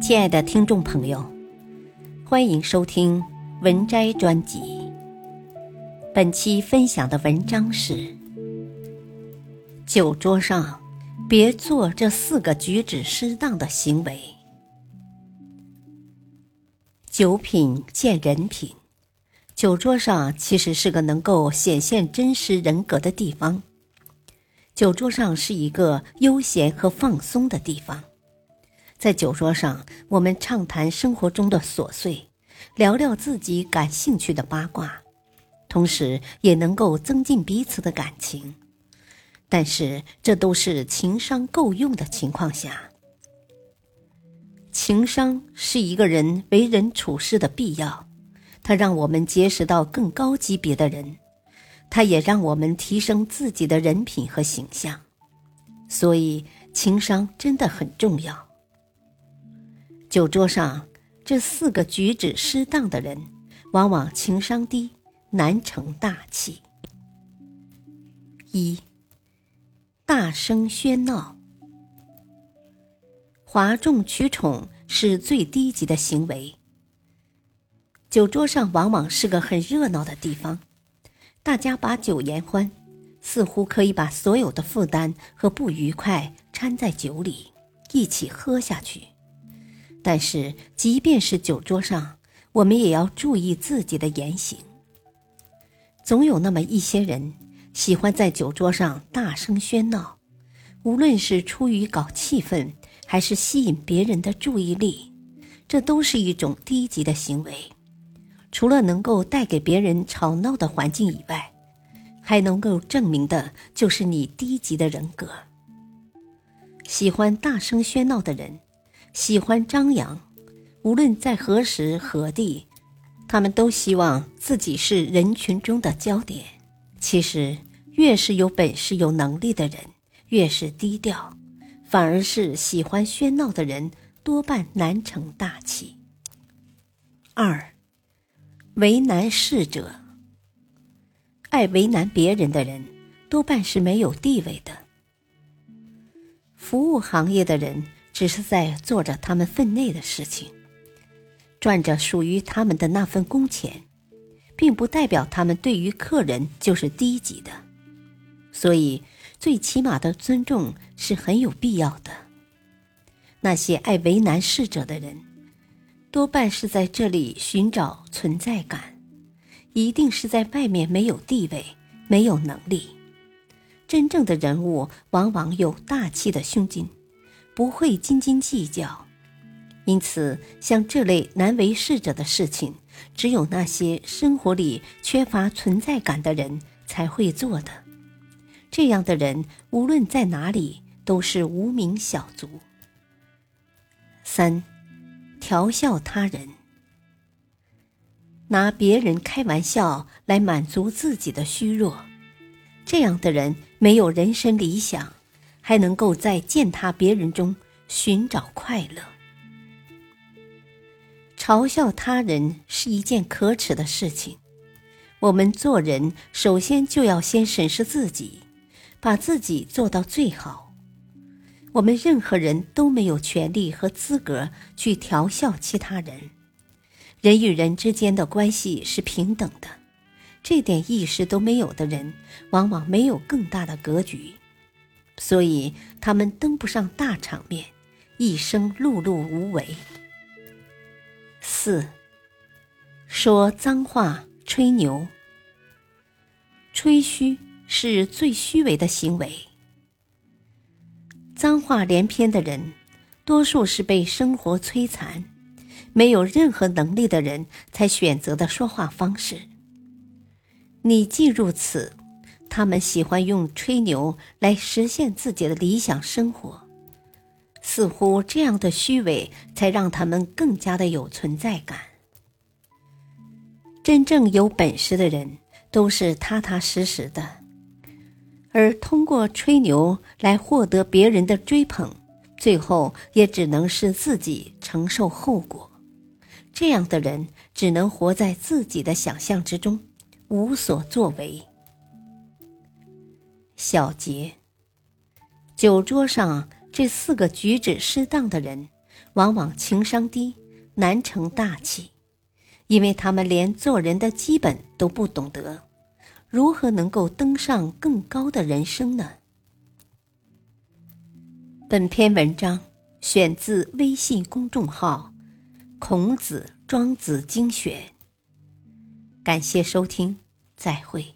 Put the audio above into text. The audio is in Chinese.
亲爱的听众朋友，欢迎收听文摘专辑。本期分享的文章是：酒桌上别做这四个举止失当的行为。酒品见人品，酒桌上其实是个能够显现真实人格的地方。酒桌上是一个悠闲和放松的地方。在酒桌上，我们畅谈生活中的琐碎，聊聊自己感兴趣的八卦，同时也能够增进彼此的感情。但是，这都是情商够用的情况下。情商是一个人为人处事的必要，它让我们结识到更高级别的人，它也让我们提升自己的人品和形象。所以，情商真的很重要。酒桌上，这四个举止失当的人，往往情商低，难成大器。一，大声喧闹，哗众取宠是最低级的行为。酒桌上往往是个很热闹的地方，大家把酒言欢，似乎可以把所有的负担和不愉快掺在酒里，一起喝下去。但是，即便是酒桌上，我们也要注意自己的言行。总有那么一些人喜欢在酒桌上大声喧闹，无论是出于搞气氛，还是吸引别人的注意力，这都是一种低级的行为。除了能够带给别人吵闹的环境以外，还能够证明的就是你低级的人格。喜欢大声喧闹的人。喜欢张扬，无论在何时何地，他们都希望自己是人群中的焦点。其实，越是有本事、有能力的人，越是低调，反而是喜欢喧闹的人多半难成大器。二，为难事者，爱为难别人的人，多半是没有地位的。服务行业的人。只是在做着他们分内的事情，赚着属于他们的那份工钱，并不代表他们对于客人就是低级的。所以，最起码的尊重是很有必要的。那些爱为难事者的人，多半是在这里寻找存在感，一定是在外面没有地位、没有能力。真正的人物往往有大气的胸襟。不会斤斤计较，因此像这类难为事者的事情，只有那些生活里缺乏存在感的人才会做的。这样的人无论在哪里都是无名小卒。三，调笑他人，拿别人开玩笑来满足自己的虚弱，这样的人没有人生理想。还能够在践踏别人中寻找快乐。嘲笑他人是一件可耻的事情。我们做人首先就要先审视自己，把自己做到最好。我们任何人都没有权利和资格去调笑其他人。人与人之间的关系是平等的，这点意识都没有的人，往往没有更大的格局。所以他们登不上大场面，一生碌碌无为。四，说脏话、吹牛、吹嘘是最虚伪的行为。脏话连篇的人，多数是被生活摧残、没有任何能力的人才选择的说话方式。你既如此。他们喜欢用吹牛来实现自己的理想生活，似乎这样的虚伪才让他们更加的有存在感。真正有本事的人都是踏踏实实的，而通过吹牛来获得别人的追捧，最后也只能是自己承受后果。这样的人只能活在自己的想象之中，无所作为。小节，酒桌上这四个举止失当的人，往往情商低，难成大器，因为他们连做人的基本都不懂得，如何能够登上更高的人生呢？本篇文章选自微信公众号《孔子庄子精选》，感谢收听，再会。